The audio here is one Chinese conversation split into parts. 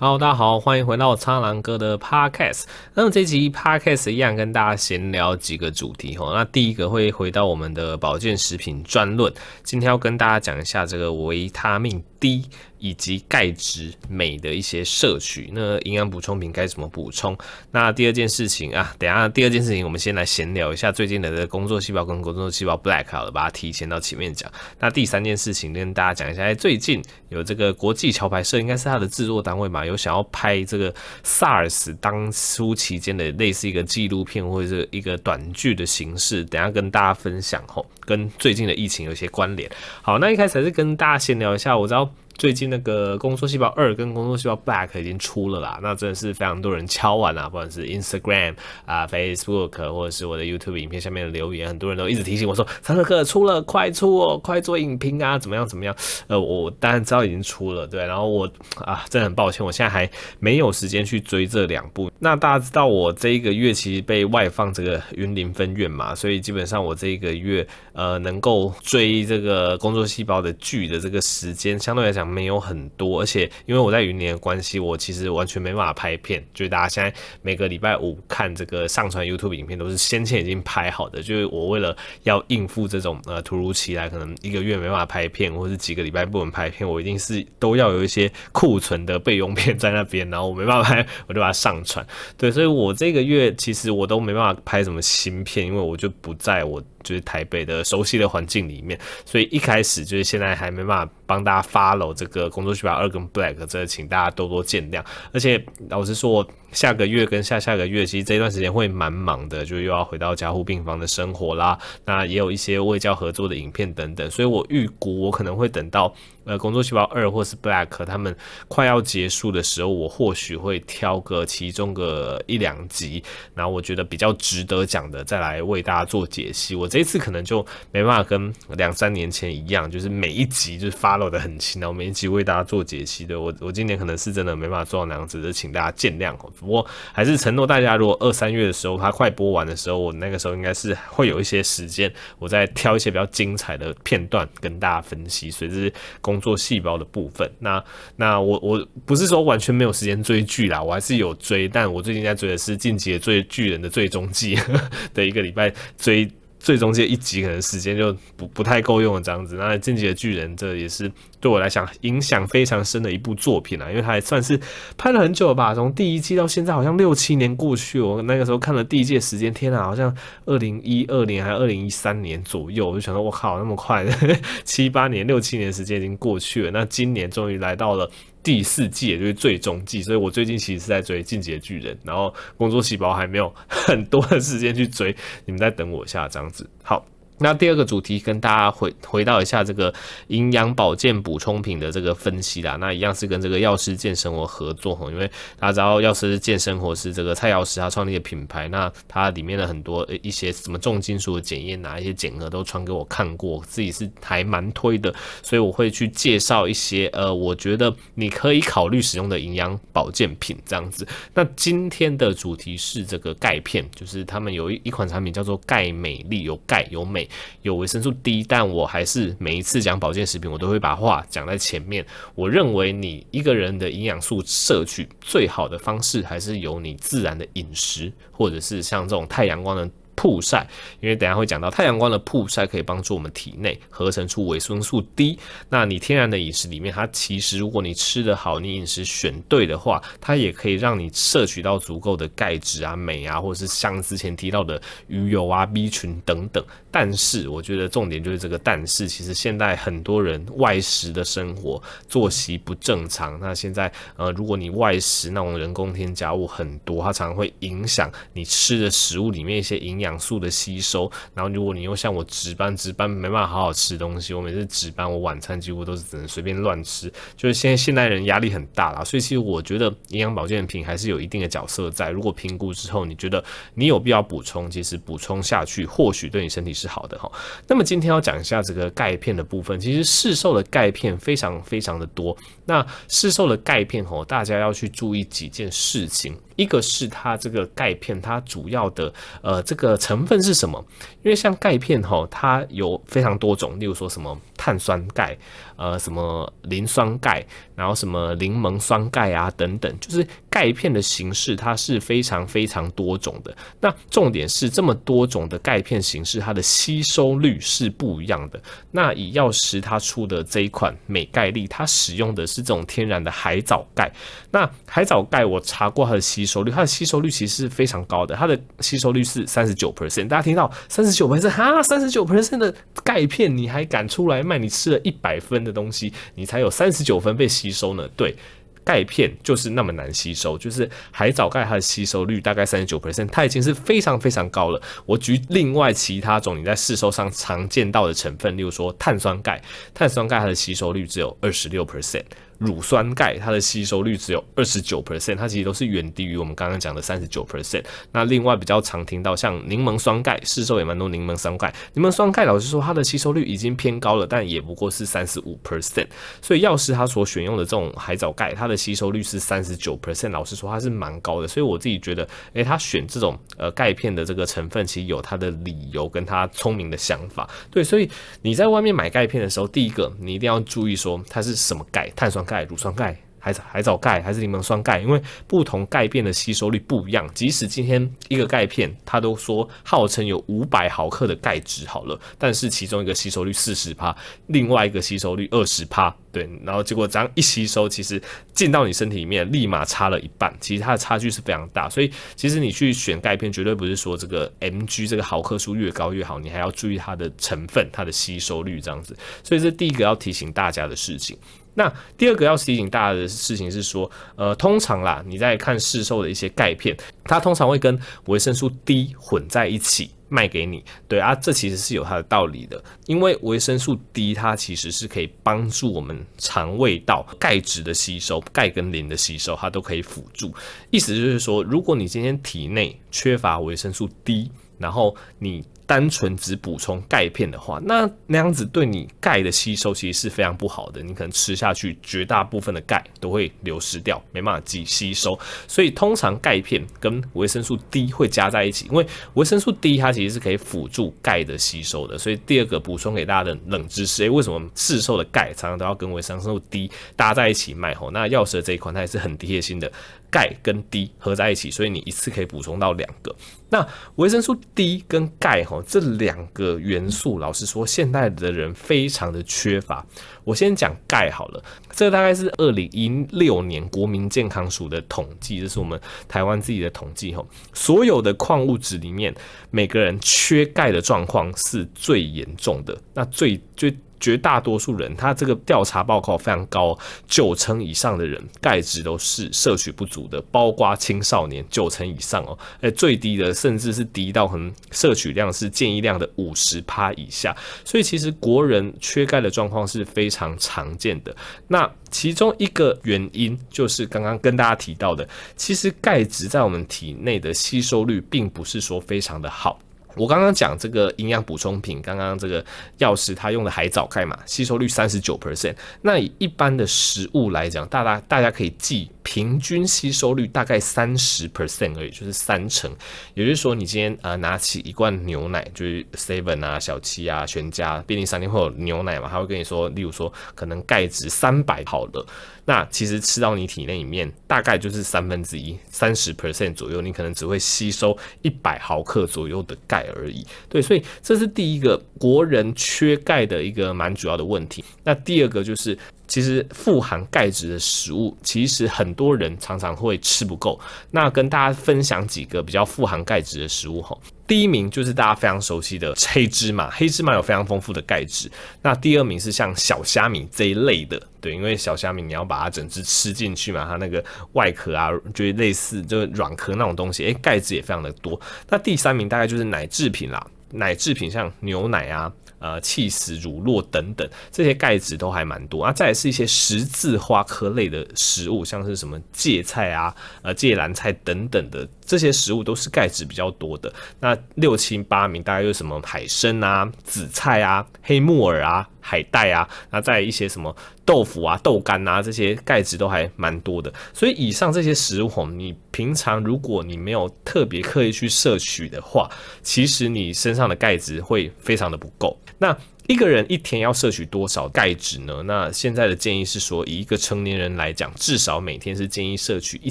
好大家好，欢迎回到苍狼哥的 Podcast。那么这集 Podcast 一样跟大家闲聊几个主题哈。那第一个会回到我们的保健食品专论，今天要跟大家讲一下这个维他命低。以及钙质、镁的一些摄取，那营养补充品该怎么补充？那第二件事情啊，等下第二件事情，我们先来闲聊一下最近的这工作细胞跟工作细胞 Black 好了，把它提前到前面讲。那第三件事情跟大家讲一下，哎，最近有这个国际桥牌社，应该是它的制作单位嘛，有想要拍这个 SARS 当初期间的类似一个纪录片或者是一个短剧的形式，等下跟大家分享吼，跟最近的疫情有些关联。好，那一开始还是跟大家先聊一下，我知道。最近那个工作细胞二跟工作细胞 Back 已经出了啦，那真的是非常多人敲碗啊，不管是 Instagram 啊、Facebook 或者是我的 YouTube 影片下面的留言，很多人都一直提醒我说，苍蓝鸽出了，快出哦，快做影评啊，怎么样怎么样？呃，我当然知道已经出了，对，然后我啊，真的很抱歉，我现在还没有时间去追这两部。那大家知道我这一个月其实被外放这个云林分院嘛，所以基本上我这一个月呃能够追这个工作细胞的剧的这个时间，相对来讲。没有很多，而且因为我在云林的关系，我其实完全没办法拍片。就是大家现在每个礼拜五看这个上传 YouTube 影片，都是先前已经拍好的。就是我为了要应付这种呃突如其来，可能一个月没办法拍片，或是几个礼拜不能拍片，我一定是都要有一些库存的备用片在那边，然后我没办法拍，我就把它上传。对，所以我这个月其实我都没办法拍什么新片，因为我就不在我。就是台北的熟悉的环境里面，所以一开始就是现在还没办法帮大家 follow 这个工作细胞二跟 Black，这请大家多多见谅。而且老实说，下个月跟下下个月，其实这段时间会蛮忙的，就又要回到加护病房的生活啦。那也有一些未教合作的影片等等，所以我预估我可能会等到。呃，工作细胞二或是 Black，他们快要结束的时候，我或许会挑个其中个一两集，然后我觉得比较值得讲的，再来为大家做解析。我这一次可能就没办法跟两三年前一样，就是每一集就是 follow 的很勤，然后每一集为大家做解析的。我我今年可能是真的没办法做到那样子，就请大家见谅。不过还是承诺大家，如果二三月的时候它快播完的时候，我那个时候应该是会有一些时间，我再挑一些比较精彩的片段跟大家分析。所以这是工作细胞的部分，那那我我不是说完全没有时间追剧啦，我还是有追，但我最近在追的是《进击的最巨人》的最终季 的一个礼拜追。最终这一集可能时间就不不太够用了，这样子。那《进击的巨人》这也是对我来讲影响非常深的一部作品啊，因为它还算是拍了很久吧，从第一季到现在好像六七年过去。我那个时候看了第一季时间，天啊，好像二零一二年还是二零一三年左右，我就想说，我靠，那么快，七八年、六七年时间已经过去了。那今年终于来到了。第四季也就是最终季，所以我最近其实是在追《进击的巨人》，然后工作细胞还没有 很多的时间去追，你们再等我一下，这样子好。那第二个主题跟大家回回到一下这个营养保健补充品的这个分析啦，那一样是跟这个药师健生活合作哈，因为大家知道药师健生活是这个蔡药师他创立的品牌，那它里面的很多一些什么重金属的检验哪一些检核都传给我看过，自己是还蛮推的，所以我会去介绍一些呃，我觉得你可以考虑使用的营养保健品这样子。那今天的主题是这个钙片，就是他们有一一款产品叫做钙镁粒，有钙有镁。有维生素 D，但我还是每一次讲保健食品，我都会把话讲在前面。我认为你一个人的营养素摄取最好的方式，还是由你自然的饮食，或者是像这种太阳光的。曝晒，因为等下会讲到太阳光的曝晒可以帮助我们体内合成出维生素 D。那你天然的饮食里面，它其实如果你吃得好，你饮食选对的话，它也可以让你摄取到足够的钙质啊、镁啊，或者是像之前提到的鱼油啊、B 群等等。但是我觉得重点就是这个但是，其实现在很多人外食的生活作息不正常。那现在呃，如果你外食那种人工添加物很多，它常常会影响你吃的食物里面一些营养。素的吸收，然后如果你又像我值班，值班没办法好好吃东西，我每次值班，我晚餐几乎都是只能随便乱吃，就是现在现代人压力很大啦，所以其实我觉得营养保健品还是有一定的角色在。如果评估之后你觉得你有必要补充，其实补充下去或许对你身体是好的哈。那么今天要讲一下这个钙片的部分，其实市售的钙片非常非常的多，那市售的钙片哦，大家要去注意几件事情。一个是它这个钙片，它主要的呃这个成分是什么？因为像钙片哈，它有非常多种，例如说什么碳酸钙，呃什么磷酸钙，然后什么柠檬酸钙啊等等，就是钙片的形式它是非常非常多种的。那重点是这么多种的钙片形式，它的吸收率是不一样的。那以药师它出的这一款美钙力，它使用的是这种天然的海藻钙。那海藻钙我查过它的吸收率，它的吸收率其实是非常高的，它的吸收率是三十九 percent。大家听到三十九 percent 哈，三十九 percent 的钙片你还敢出来卖？你吃了一百分的东西，你才有三十九分被吸收呢？对。钙片就是那么难吸收，就是海藻钙它的吸收率大概三十九 percent，它已经是非常非常高了。我举另外其他种你在市售上常见到的成分，例如说碳酸钙，碳酸钙它的吸收率只有二十六 percent。乳酸钙它的吸收率只有二十九 percent，它其实都是远低于我们刚刚讲的三十九 percent。那另外比较常听到像柠檬酸钙，市售也蛮多柠檬酸钙。柠檬酸钙老实说它的吸收率已经偏高了，但也不过是三十五 percent。所以药师他所选用的这种海藻钙，它的吸收率是三十九 percent，老实说它是蛮高的。所以我自己觉得，诶、他选这种呃钙片的这个成分，其实有他的理由跟他聪明的想法。对，所以你在外面买钙片的时候，第一个你一定要注意说它是什么钙，碳酸钙、乳酸钙。海藻海藻钙还是柠檬酸钙，因为不同钙片的吸收率不一样。即使今天一个钙片，它都说号称有五百毫克的钙质好了，但是其中一个吸收率四十帕，另外一个吸收率二十帕，对，然后结果这样一吸收，其实进到你身体里面立马差了一半，其实它的差距是非常大。所以其实你去选钙片，绝对不是说这个 mg 这个毫克数越高越好，你还要注意它的成分、它的吸收率这样子。所以这第一个要提醒大家的事情。那第二个要提醒大家的事情是说，呃，通常啦，你在看市售的一些钙片，它通常会跟维生素 D 混在一起卖给你。对啊，这其实是有它的道理的，因为维生素 D 它其实是可以帮助我们肠胃道钙质的吸收，钙跟磷的吸收，它都可以辅助。意思就是说，如果你今天体内缺乏维生素 D，然后你单纯只补充钙片的话，那那样子对你钙的吸收其实是非常不好的。你可能吃下去，绝大部分的钙都会流失掉，没办法吸吸收。所以通常钙片跟维生素 D 会加在一起，因为维生素 D 它其实是可以辅助钙的吸收的。所以第二个补充给大家的冷知识，诶，为什么市售的钙常常都要跟维生素 D 搭在一起卖？吼，那药师这一款它也是很贴心的。钙跟 D 合在一起，所以你一次可以补充到两个。那维生素 D 跟钙哈这两个元素，老实说，现代的人非常的缺乏。我先讲钙好了，这大概是二零一六年国民健康署的统计，这是我们台湾自己的统计吼。所有的矿物质里面，每个人缺钙的状况是最严重的。那最最。绝大多数人，他这个调查报告非常高，九成以上的人钙质都是摄取不足的，包括青少年九成以上哦，诶，最低的甚至是低到可能摄取量是建议量的五十趴以下，所以其实国人缺钙的状况是非常常见的。那其中一个原因就是刚刚跟大家提到的，其实钙质在我们体内的吸收率并不是说非常的好。我刚刚讲这个营养补充品，刚刚这个药师他用的海藻钙嘛，吸收率三十九 percent。那以一般的食物来讲，大家大家可以记，平均吸收率大概三十 percent 而已，就是三成。也就是说，你今天呃拿起一罐牛奶，就是 Seven 啊、小七啊、全家便利商店会有牛奶嘛，他会跟你说，例如说可能钙质三百好了。那其实吃到你体内里面大概就是三分之一，三十 percent 左右，你可能只会吸收一百毫克左右的钙而已。对，所以这是第一个国人缺钙的一个蛮主要的问题。那第二个就是。其实富含钙质的食物，其实很多人常常会吃不够。那跟大家分享几个比较富含钙质的食物哈。第一名就是大家非常熟悉的黑芝麻，黑芝麻有非常丰富的钙质。那第二名是像小虾米这一类的，对，因为小虾米你要把它整只吃进去嘛，它那个外壳啊，就是类似就是软壳那种东西，诶，钙质也非常的多。那第三名大概就是奶制品啦，奶制品像牛奶啊。呃，气死、乳酪等等，这些钙质都还蛮多啊。再来是一些十字花科类的食物，像是什么芥菜啊、呃芥蓝菜等等的。这些食物都是钙质比较多的。那六七八名大概有什么海参啊、紫菜啊、黑木耳啊、海带啊，那再一些什么豆腐啊、豆干啊，这些钙质都还蛮多的。所以以上这些食物，你平常如果你没有特别刻意去摄取的话，其实你身上的钙质会非常的不够。那一个人一天要摄取多少钙质呢？那现在的建议是说，以一个成年人来讲，至少每天是建议摄取一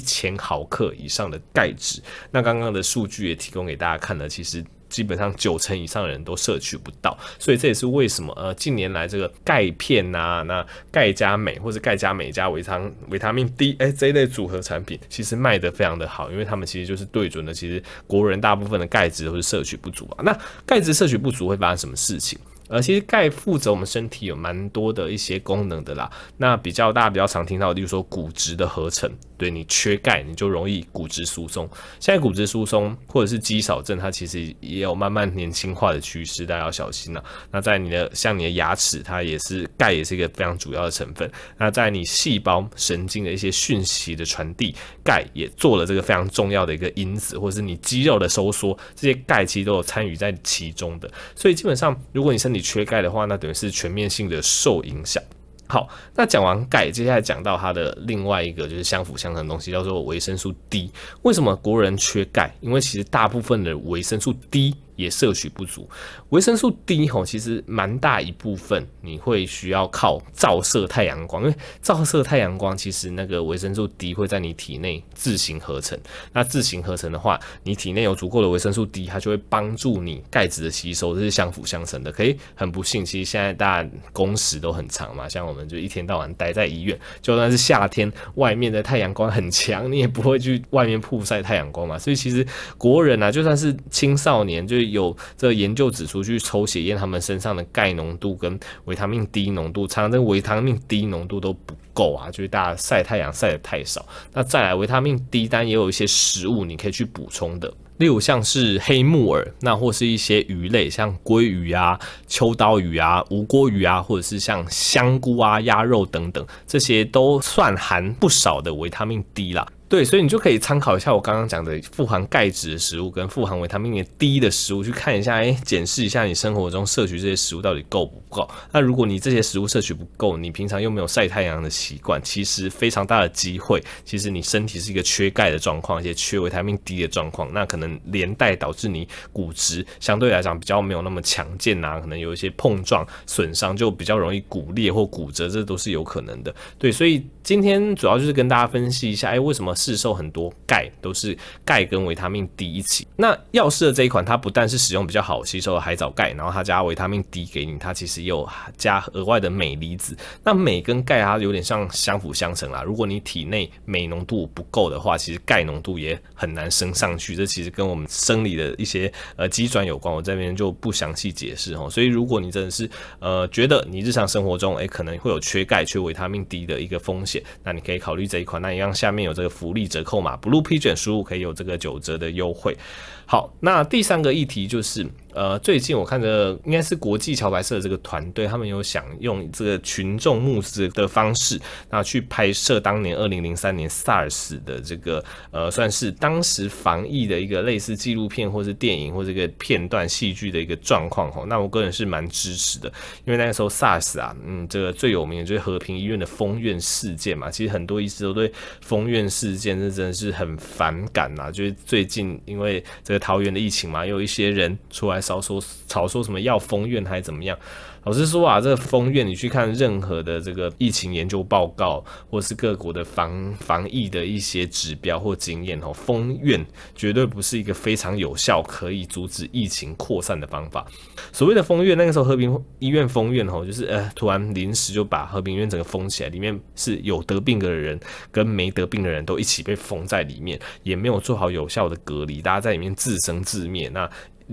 千毫克以上的钙质。那刚刚的数据也提供给大家看了，其实基本上九成以上的人都摄取不到，所以这也是为什么呃近年来这个钙片呐、啊，那钙加镁或者钙加镁加维他维他命 D 哎、这一类组合产品，其实卖得非常的好，因为他们其实就是对准了其实国人大部分的钙质都是摄取不足啊。那钙质摄取不足会发生什么事情？呃，其实钙负责我们身体有蛮多的一些功能的啦。那比较大家比较常听到，例如说骨质的合成，对你缺钙，你就容易骨质疏松。现在骨质疏松或者是肌少症，它其实也有慢慢年轻化的趋势，大家要小心了。那在你的像你的牙齿，它也是钙也是一个非常主要的成分。那在你细胞神经的一些讯息的传递，钙也做了这个非常重要的一个因子，或者是你肌肉的收缩，这些钙其实都有参与在其中的。所以基本上，如果你身体缺钙的话，那等于是全面性的受影响。好，那讲完钙，接下来讲到它的另外一个就是相辅相成的东西，叫做维生素 D。为什么国人缺钙？因为其实大部分的维生素 D。也摄取不足，维生素 D 吼，其实蛮大一部分你会需要靠照射太阳光，因为照射太阳光，其实那个维生素 D 会在你体内自行合成。那自行合成的话，你体内有足够的维生素 D，它就会帮助你钙质的吸收，这是相辅相成的。可以很不幸，其实现在大家工时都很长嘛，像我们就一天到晚待在医院，就算是夏天，外面的太阳光很强，你也不会去外面曝晒太阳光嘛。所以其实国人啊，就算是青少年，就有这个研究指出，去抽血验他们身上的钙浓度跟维他命 D 浓度，常常这个维他命 D 浓度都不够啊，就是大家晒太阳晒得太少。那再来维他命 D，单也有一些食物你可以去补充的，例如像是黑木耳，那或是一些鱼类，像鲑鱼啊、秋刀鱼啊、吴郭鱼啊，或者是像香菇啊、鸭肉等等，这些都算含不少的维他命 D 啦。对，所以你就可以参考一下我刚刚讲的富含钙质的食物跟富含维他命 D 的食物，去看一下，哎，检视一下你生活中摄取这些食物到底够不够。那如果你这些食物摄取不够，你平常又没有晒太阳的习惯，其实非常大的机会，其实你身体是一个缺钙的状况，而且缺维他命 D 的状况，那可能连带导致你骨质相对来讲比较没有那么强健呐，可能有一些碰撞损伤，就比较容易骨裂或骨折，这都是有可能的。对，所以今天主要就是跟大家分析一下，哎，为什么？市售很多钙都是钙跟维他命 D 一起。那药师的这一款，它不但是使用比较好吸收的海藻钙，然后它加维他命 D 给你，它其实又加额外的镁离子。那镁跟钙它有点像相辅相成啦。如果你体内镁浓度不够的话，其实钙浓度也很难升上去。这其实跟我们生理的一些呃机转有关，我这边就不详细解释哦。所以如果你真的是呃觉得你日常生活中诶、可能会有缺钙、缺维他命 D 的一个风险，那你可以考虑这一款。那一样下面有这个福利折扣嘛，Blue Pigeon 输入可以有这个九折的优惠。好，那第三个议题就是。呃，最近我看着应该是国际桥牌社的这个团队，他们有想用这个群众募资的方式，那去拍摄当年二零零三年 SARS 的这个呃，算是当时防疫的一个类似纪录片或是电影或这个片段戏剧的一个状况哈。那我个人是蛮支持的，因为那个时候 SARS 啊，嗯，这个最有名的就是和平医院的封院事件嘛。其实很多医师都对封院事件这真的是很反感呐，就是最近因为这个桃园的疫情嘛，有一些人出来。少说吵说什么要封院还是怎么样？老实说啊，这个封院你去看任何的这个疫情研究报告，或是各国的防防疫的一些指标或经验哦，封院绝对不是一个非常有效可以阻止疫情扩散的方法。所谓的封院，那个时候和平医院封院哦，就是呃突然临时就把和平医院整个封起来，里面是有得病的人跟没得病的人都一起被封在里面，也没有做好有效的隔离，大家在里面自生自灭。那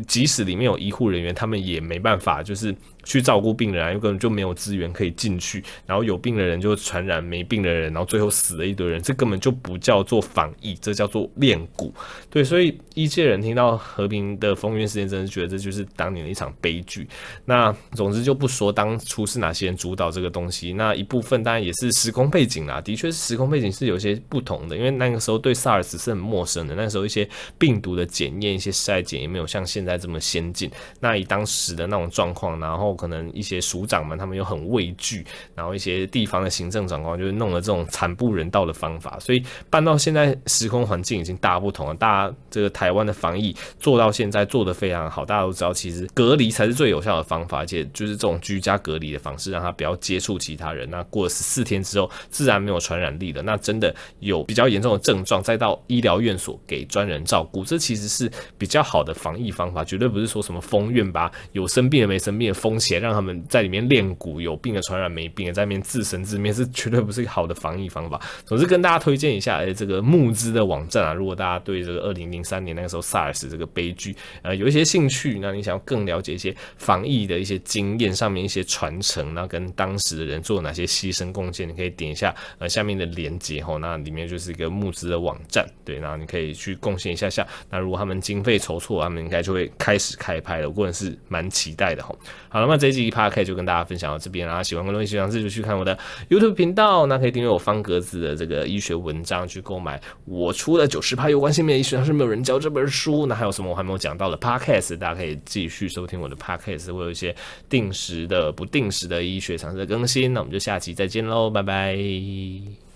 即使里面有医护人员，他们也没办法，就是去照顾病人啊，有可能就没有资源可以进去，然后有病的人就传染没病的人，然后最后死了一堆人，这根本就不叫做防疫，这叫做练蛊。对，所以一些人听到和平的风云事件，真的觉得这就是当年的一场悲剧。那总之就不说当初是哪些人主导这个东西，那一部分当然也是时空背景啦，的确是时空背景是有些不同的，因为那个时候对 SARS 是很陌生的，那时候一些病毒的检验、一些筛检也没有像现在这么先进。那以当时的那种状况，然后可能一些署长们他们又很畏惧，然后一些地方的行政长官就是弄了这种惨不人道的方法，所以办到现在时空环境已经大不同了。大家这个台湾的防疫做到现在做得非常好，大家都知道其实隔离才是最有效的方法，而且就是这种居家隔离的方式，让他不要接触其他人。那过了十四天之后，自然没有传染力了。那真的有比较严重的症状，再到医疗院所给专人照顾，这其实是比较好的防疫方法，绝对不是说什么封院吧，有生病的没生病的封且，让他们在里面练蛊，有病的传染没病的在里面自生自灭，是绝对不是一个好的防疫方法。总之跟大家推荐一下，哎，这个募资的网站啊，如果大家对这个二零零三年那个时候 SARS 这个悲剧，呃，有一些兴趣，那你想要更了解一些防疫的一些经验上面一些传承，那跟当时的人做哪些牺牲贡献，你可以点一下呃下面的链接吼，那里面就是一个募资的网站，对，然后你可以去贡献一下下。那如果他们经费筹措，他们应该就会开始开拍了，我个人是蛮期待的吼。好了，那这一集 Podcast 就跟大家分享到这边啦，喜欢观众喜欢就去看我的 YouTube 频道，那可以订阅我方格子的这个医学文章，去购买我出的九十趴有关性别医学，但是没有人教这本书。那还有什么我还没有讲到的 Podcast，大家可以继续收听我的 Podcast，会有一些定时的、不定时的医学常识的更新。那我们就下期再见喽，拜拜。